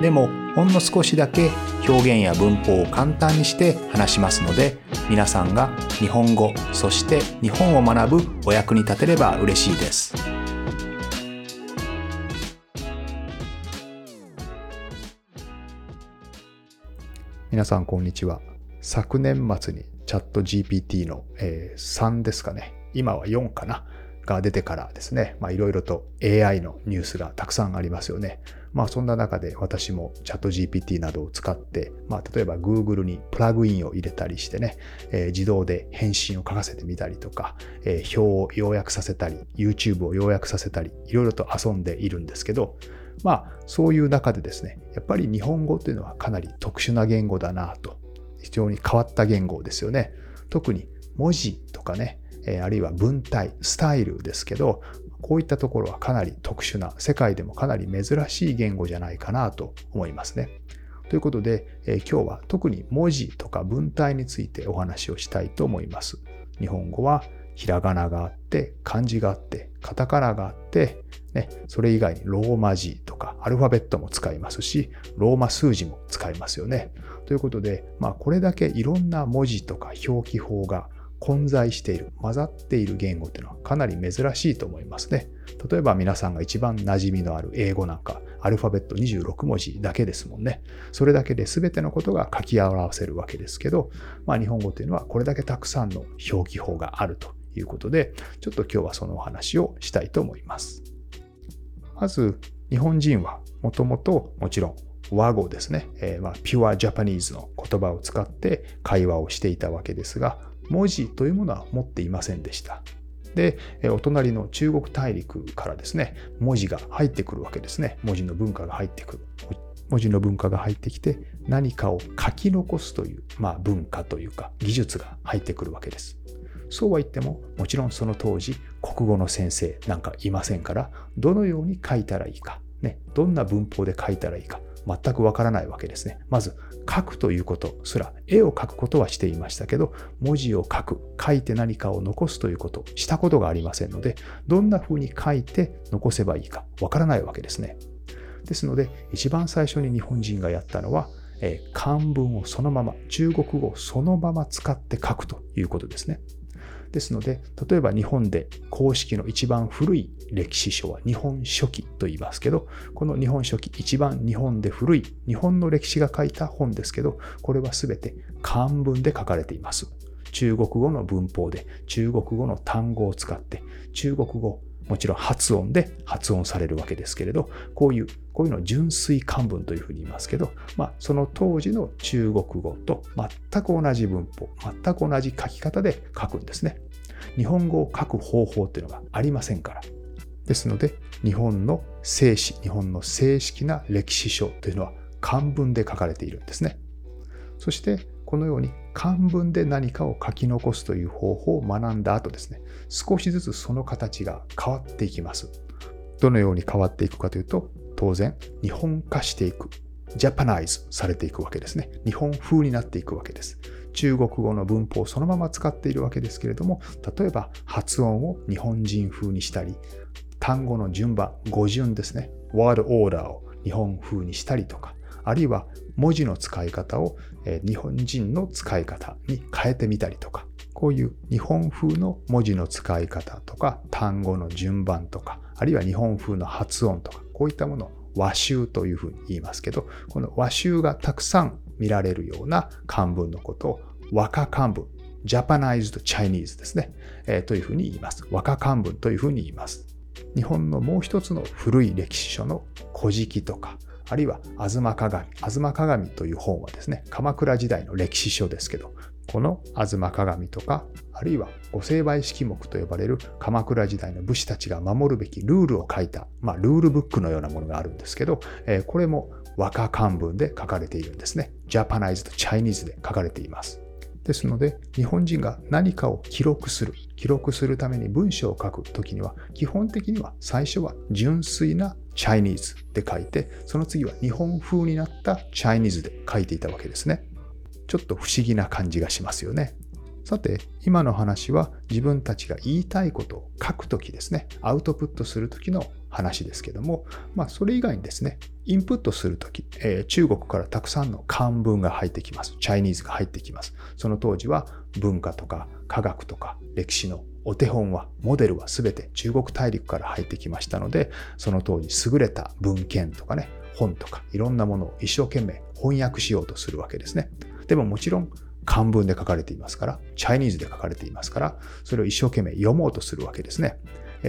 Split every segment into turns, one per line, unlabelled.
でもほんの少しだけ表現や文法を簡単にして話しますので皆さんが日本語そして日本を学ぶお役に立てれば嬉しいです。皆さんこんにちは。昨年末にチャット GPT の、えー、3ですかね。今は4かな。が出てからですね、いろいろと AI のニュースがたくさんありますよね。まあそんな中で私もチャット GPT などを使って、まあ例えば Google にプラグインを入れたりしてね、えー、自動で返信を書かせてみたりとか、えー、表を要約させたり、YouTube を要約させたり、いろいろと遊んでいるんですけど、まあそういう中でですね、やっぱり日本語というのはかなり特殊な言語だなと、非常に変わった言語ですよね。特に文字とかね、あるいは文体、スタイルですけど、こういったところはかなり特殊な、世界でもかなり珍しい言語じゃないかなと思いますね。ということで、え今日は特に文字とか文体についてお話をしたいと思います。日本語はひらがながあって、漢字があって、カタカナがあって、ね、それ以外にローマ字とかアルファベットも使いますし、ローマ数字も使いますよね。ということで、まあ、これだけいろんな文字とか表記法が混在している、混ざっている言語っていうのはかなり珍しいと思いますね。例えば皆さんが一番馴染みのある英語なんか、アルファベット26文字だけですもんね。それだけで全てのことが書き表せるわけですけど、まあ日本語というのはこれだけたくさんの表記法があるということで、ちょっと今日はそのお話をしたいと思います。まず、日本人はもともともちろん和語ですね、えー、まあピュアジャパニーズの言葉を使って会話をしていたわけですが、文字というものは持っていませんでした。で、お隣の中国大陸からですね、文字が入ってくるわけですね。文字の文化が入ってくる。文字の文化が入ってきて、何かを書き残すという、まあ、文化というか技術が入ってくるわけです。そうは言っても、もちろんその当時、国語の先生なんかいませんから、どのように書いたらいいか、ね、どんな文法で書いたらいいか、全くわからないわけですね。まず、書くということすら、絵を描くことはしていましたけど、文字を書く、書いて何かを残すということ、したことがありませんので、どんな風に書いて残せばいいかわからないわけですね。ですので、一番最初に日本人がやったのは、漢文をそのまま、中国語をそのまま使って書くということですね。ですので、例えば日本で公式の一番古い歴史書は日本書紀と言いますけど、この日本書紀、一番日本で古い日本の歴史が書いた本ですけど、これは全て漢文で書かれています。中国語の文法で中国語の単語を使って中国語もちろん発音で発音されるわけですけれど、こういう、こういうのを純粋漢文というふうに言いますけど、まあ、その当時の中国語と全く同じ文法、全く同じ書き方で書くんですね。日本語を書く方法っていうのがありませんから。ですので、日本の正史、日本の正式な歴史書というのは漢文で書かれているんですね。そして、このように漢文で何かを書き残すという方法を学んだ後ですね、少しずつその形が変わっていきます。どのように変わっていくかというと、当然、日本化していく。ジャパナイズされていくわけですね。日本風になっていくわけです。中国語の文法をそのまま使っているわけですけれども、例えば発音を日本人風にしたり、単語の順番、語順ですね。ワードオーダーを日本風にしたりとか、あるいは文字の使い方を日本人の使い方に変えてみたりとか、こういう日本風の文字の使い方とか、単語の順番とか、あるいは日本風の発音とか、こういったものを和集というふうに言いますけど、この和集がたくさん見られるような漢文のことを和歌漢文、ジャパナイズドチャイニーズですね、えー、というふうに言います。和歌漢文というふうに言います。日本のもう一つの古い歴史書の古事記とか、あるいは吾妻鏡。吾妻鏡という本はですね、鎌倉時代の歴史書ですけど、この吾妻鏡とか、あるいは御成敗式目と呼ばれる鎌倉時代の武士たちが守るべきルールを書いた、まあ、ルールブックのようなものがあるんですけど、えー、これも和歌漢文で書かれているんですね。ジャパナイズとチャイニーズで書かれています。ですので、日本人が何かを記録する、記録するために文章を書くときには、基本的には最初は純粋なチャイニーズで書いて、その次は日本風になったチャイニーズで書いていたわけですね。ちょっと不思議な感じがしますよね。さて、今の話は自分たちが言いたいことを書くときですね、アウトプットするときの話ですけども、まあ、それ以外にですね、インプットするとき、えー、中国からたくさんの漢文が入ってきます。チャイニーズが入ってきます。その当時は文化とか科学とか歴史のお手本は、モデルは全て中国大陸から入ってきましたので、その当時優れた文献とかね、本とかいろんなものを一生懸命翻訳しようとするわけですね。でももちろん漢文で書かれていますから、チャイニーズで書かれていますから、それを一生懸命読もうとするわけですね。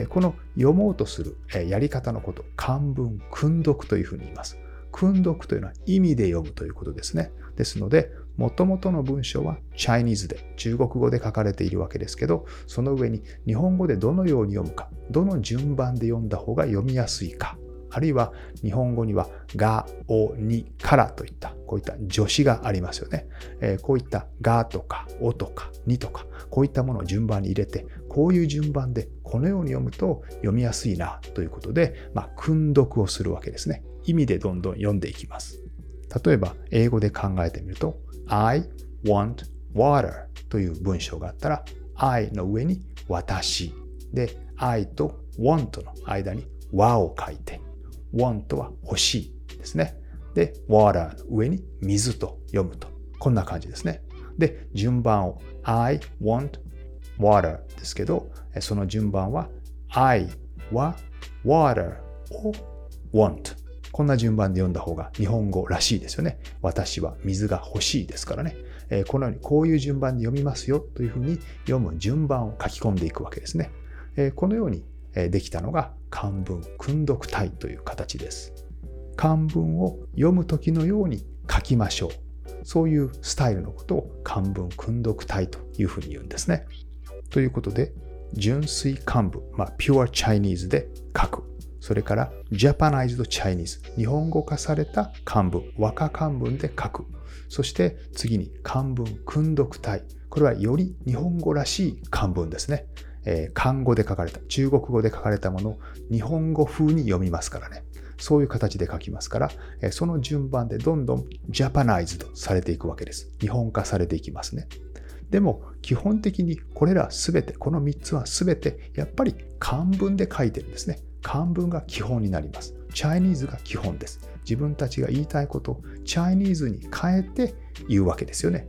この読もうとするやり方のこと、漢文、訓読というふうに言います。訓読というのは意味で読むということですね。ですので、もともとの文章はチャイニーズで、中国語で書かれているわけですけど、その上に日本語でどのように読むか、どの順番で読んだ方が読みやすいか、あるいは日本語にはが、お、に、からといったこういった助詞がありますよね。え、こういったがとかおとかにとかこういったものを順番に入れてこういう順番でこのように読むと読みやすいなということで、まあ、訓読をするわけですね。意味でどんどん読んでいきます。例えば英語で考えてみると I want water という文章があったら I の上に私で I と want の間に和を書いて want は欲しいですね。で、water の上に水と読むと。こんな感じですね。で、順番を I want water ですけど、その順番は I は water を want。こんな順番で読んだ方が日本語らしいですよね。私は水が欲しいですからね。このようにこういう順番で読みますよというふうに読む順番を書き込んでいくわけですね。このようにできたのが漢文訓読体という形です。漢文を読む時のように書きましょう。そういうスタイルのことを漢文訓読体というふうに言うんですね。ということで、純粋漢文、まあ、Pure Chinese で書く。それから Japanized Chinese、日本語化された漢文、和歌漢文で書く。そして次に漢文訓読体。これはより日本語らしい漢文ですね。えー、漢語で書かれた、中国語で書かれたものを日本語風に読みますからね。そういう形で書きますから、えその順番でどんどんジャパナイズドされていくわけです。日本化されていきますね。でも基本的にこれらすべて、この3つはすべてやっぱり漢文で書いてるんですね。漢文が基本になります。チャイニーズが基本です。自分たちが言いたいことをチャイニーズに変えて言うわけですよね。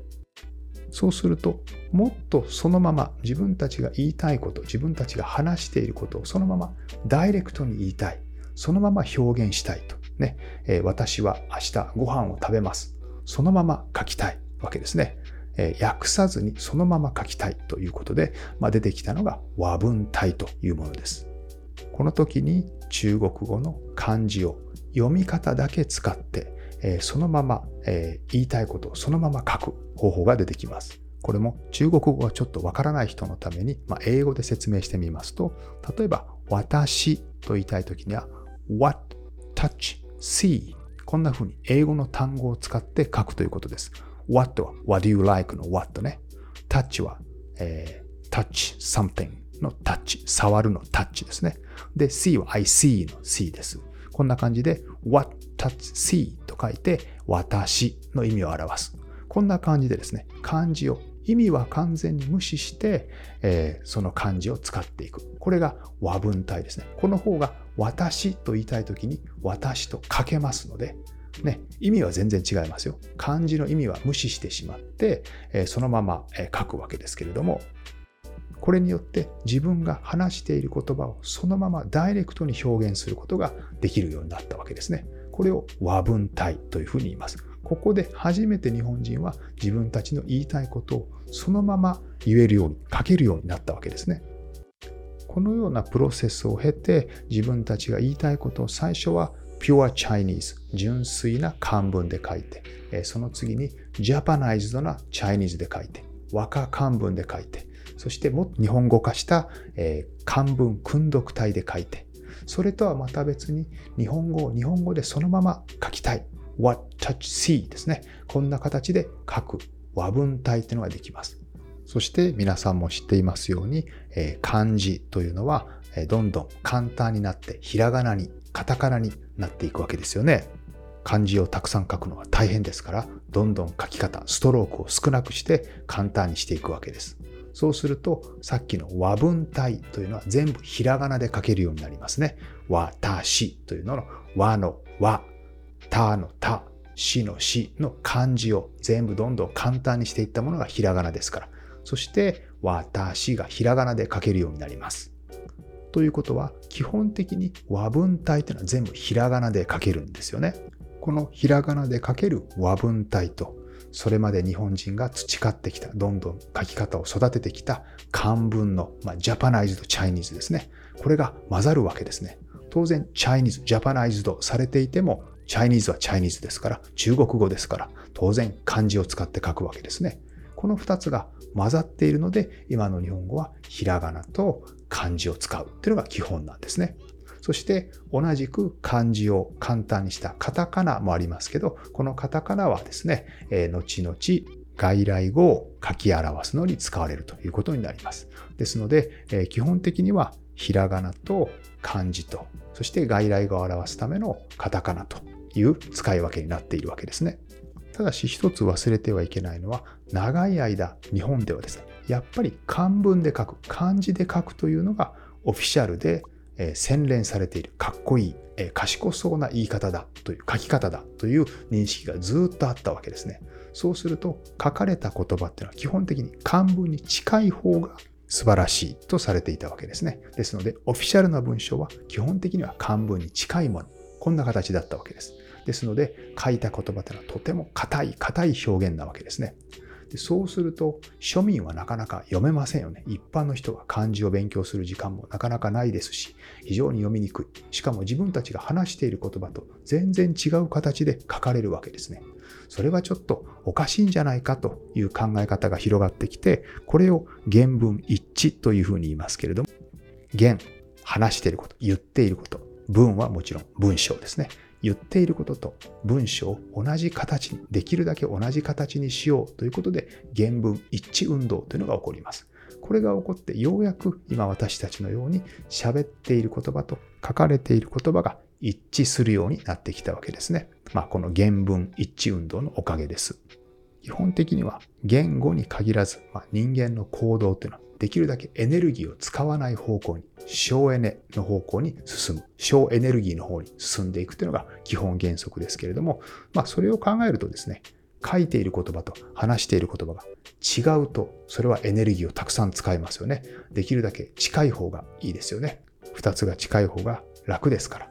そうすると、もっとそのまま自分たちが言いたいこと、自分たちが話していることをそのままダイレクトに言いたい。そのまま表現したいと。ね、えー、私は明日ご飯を食べます。そのまま書きたいわけですね。えー、訳さずにそのまま書きたいということで、まあ、出てきたのが和文体というものです。この時に中国語の漢字を読み方だけ使って、え、そのまま、え、言いたいことをそのまま書く方法が出てきます。これも中国語がちょっとわからない人のために、まあ、英語で説明してみますと、例えば私と言いたい時には what, touch, see こんな風に英語の単語を使って書くということです。what は what do you like の what ね。touch は、えー、touch something の touch 触るの touch ですね。で、see は I see の see です。こんな感じで what, touch, see と書いて私の意味を表す。こんな感じでですね、漢字を意味は完全に無視して、えー、その漢字を使っていく。これが和文体ですね。この方が私と言いたいときに私と書けますので、ね、意味は全然違いますよ。漢字の意味は無視してしまって、えー、そのまま、書くわけですけれども、これによって自分が話している言葉をそのままダイレクトに表現することができるようになったわけですね。これを和文体というふうに言います。ここで初めて日本人は自分たちの言いたいことをそのまま言えるように書けるようになったわけですね。このようなプロセスを経て自分たちが言いたいことを最初は Pure Chinese 純粋な漢文で書いてその次に Japanized な Chinese で書いて和歌漢文で書いてそしてもっと日本語化した漢文訓読体で書いてそれとはまた別に日本語を日本語でそのまま書きたい what touch see ですね。こんな形で書く和文体っていうのができます。そして皆さんも知っていますように、え、漢字というのは、どんどん簡単になってひらがなに、カタカナになっていくわけですよね。漢字をたくさん書くのは大変ですから、どんどん書き方、ストロークを少なくして簡単にしていくわけです。そうすると、さっきの和文体というのは全部ひらがなで書けるようになりますね。わ、た、しというのの和の和、たのた、しのしの漢字を全部どんどん簡単にしていったものがひらがなですから。そして、私がひらがなで書けるようになります。ということは、基本的に和文体というのは全部ひらがなで書けるんですよね。このひらがなで書ける和文体と、それまで日本人が培ってきた、どんどん書き方を育ててきた漢文の、まあ、 Japanized Chinese ですね。これが混ざるわけですね。当然、 Chinese、Japanized されていても、 Chinese は Chinese ですから、中国語ですから、当然漢字を使って書くわけですね。この2つが混ざっているので、今の日本語はひらがなと漢字を使うっていうのが基本なんですね。そして同じく漢字を簡単にしたカタカナもありますけど、このカタカナはですね、え、後々外来語を書き表すのに使われるということになります。ですので、え、基本的にはひらがなと漢字と、そして外来語を表すためのカタカナという使い分けになっているわけですね。ただし一つ忘れてはいけないのは、長い間日本ではですね、やっぱり漢文で書く、漢字で書くというのがオフィシャルで、え洗練されている、かっこいい、え賢そうな言い方だという、書き方だという認識がずっとあったわけですね。そうすると、書かれた言葉っていうのは基本的に漢文に近い方が素晴らしいとされていたわけですね。ですので、オフィシャルな文章は基本的には漢文に近いもの。こんな形だったわけです。ですので、書いた言葉というのはとても硬い、硬い表現なわけですね。でそうすると、庶民はなかなか読めませんよね。一般の人が漢字を勉強する時間もなかなかないですし、非常に読みにくい。しかも自分たちが話している言葉と全然違う形で書かれるわけですね。それはちょっとおかしいんじゃないかという考え方が広がってきて、これを原文一致というふうに言いますけれども、原、話していること、言っていること、文はもちろん文章ですね。言っていることと文章を同じ形に、できるだけ同じ形にしようということで、原文一致運動というのが起こります。これが起こってようやく今私たちのように喋っている言葉と書かれている言葉が一致するようになってきたわけですね。まあ、この原文一致運動のおかげです。基本的には言語に限らず、まあ、人間の行動というのはできるだけエネルギーを使わない方向に、省エネの方向に進む、省エネルギーの方に進んでいくというのが基本原則ですけれども、まあそれを考えるとですね、書いている言葉と話している言葉が違うと、それはエネルギーをたくさん使いますよね。できるだけ近い方がいいですよね。二つが近い方が楽ですから。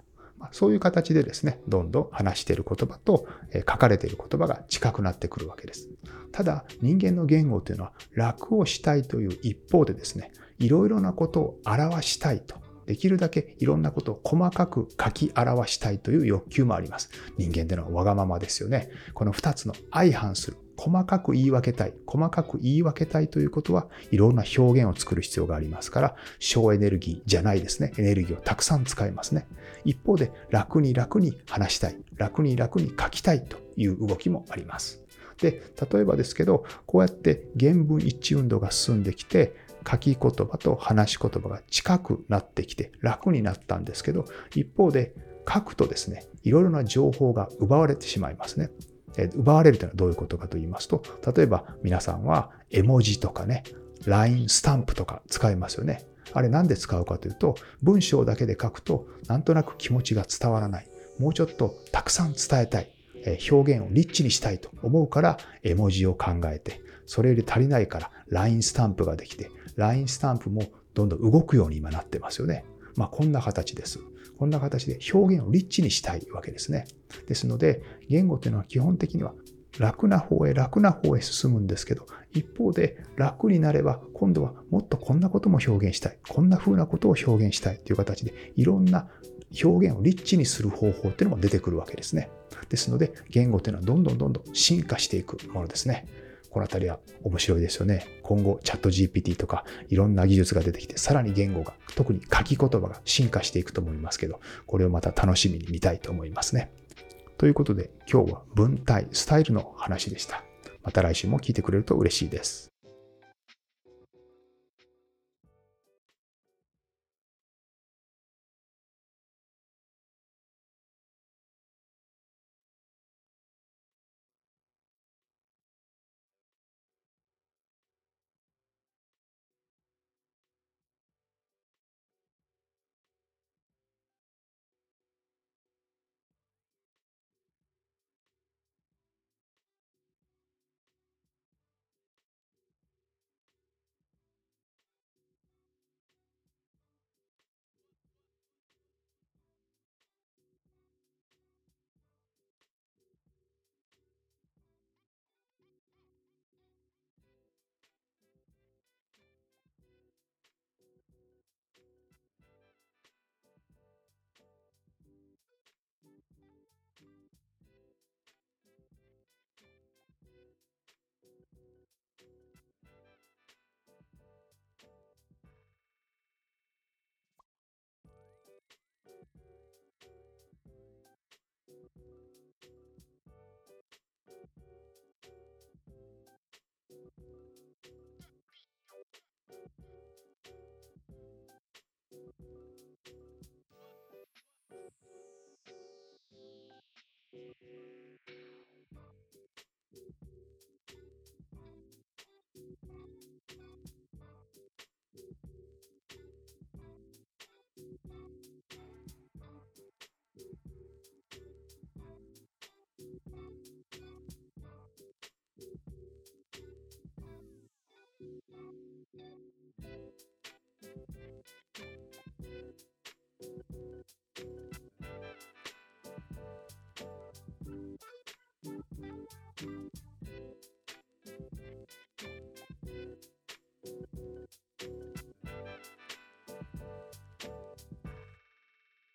そういう形でですね、どんどん話している言葉と書かれている言葉が近くなってくるわけです。ただ、人間の言語というのは楽をしたいという一方でですね、いろいろなことを表したいと。できるだけいろんなことを細かく書き表したいという欲求もあります。人間でのわがままですよね。この二つの相反する細かく言い分けたい。細かく言い分けたいということは、いろんな表現を作る必要がありますから、省エネルギーじゃないですね。エネルギーをたくさん使いますね。一方で、楽に楽に話したい。楽に楽に書きたいという動きもあります。で、例えばですけど、こうやって原文一致運動が進んできて、書き言葉と話し言葉が近くなってきて楽になったんですけど、一方で書くとですね、いろいろな情報が奪われてしまいますね。奪われるというのはどういうことかと言いますと、例えば皆さんは絵文字とかね、LINE スタンプとか使いますよね。あれなんで使うかというと、文章だけで書くとなんとなく気持ちが伝わらない。もうちょっとたくさん伝えたい。表現をリッチにしたいと思うから絵文字を考えて、それより足りないから LINE スタンプができて、LINE スタンプもどんどん動くように今なってますよね。まあこんな形です。こんな形で表現をリッチにしたいわけですね。ですので、言語というのは基本的には楽な方へ楽な方へ進むんですけど、一方で楽になれば今度はもっとこんなことも表現したい。こんな風なことを表現したいという形でいろんな表現をリッチにする方法っていうのも出てくるわけですね。ですので、言語というのはどんどんどんどん進化していくものですね。この辺りは面白いですよね。今後、チャット GPT とかいろんな技術が出てきて、さらに言語が、特に書き言葉が進化していくと思いますけど、これをまた楽しみに見たいと思いますね。ということで、今日は文体、スタイルの話でした。また来週も聞いてくれると嬉しいです。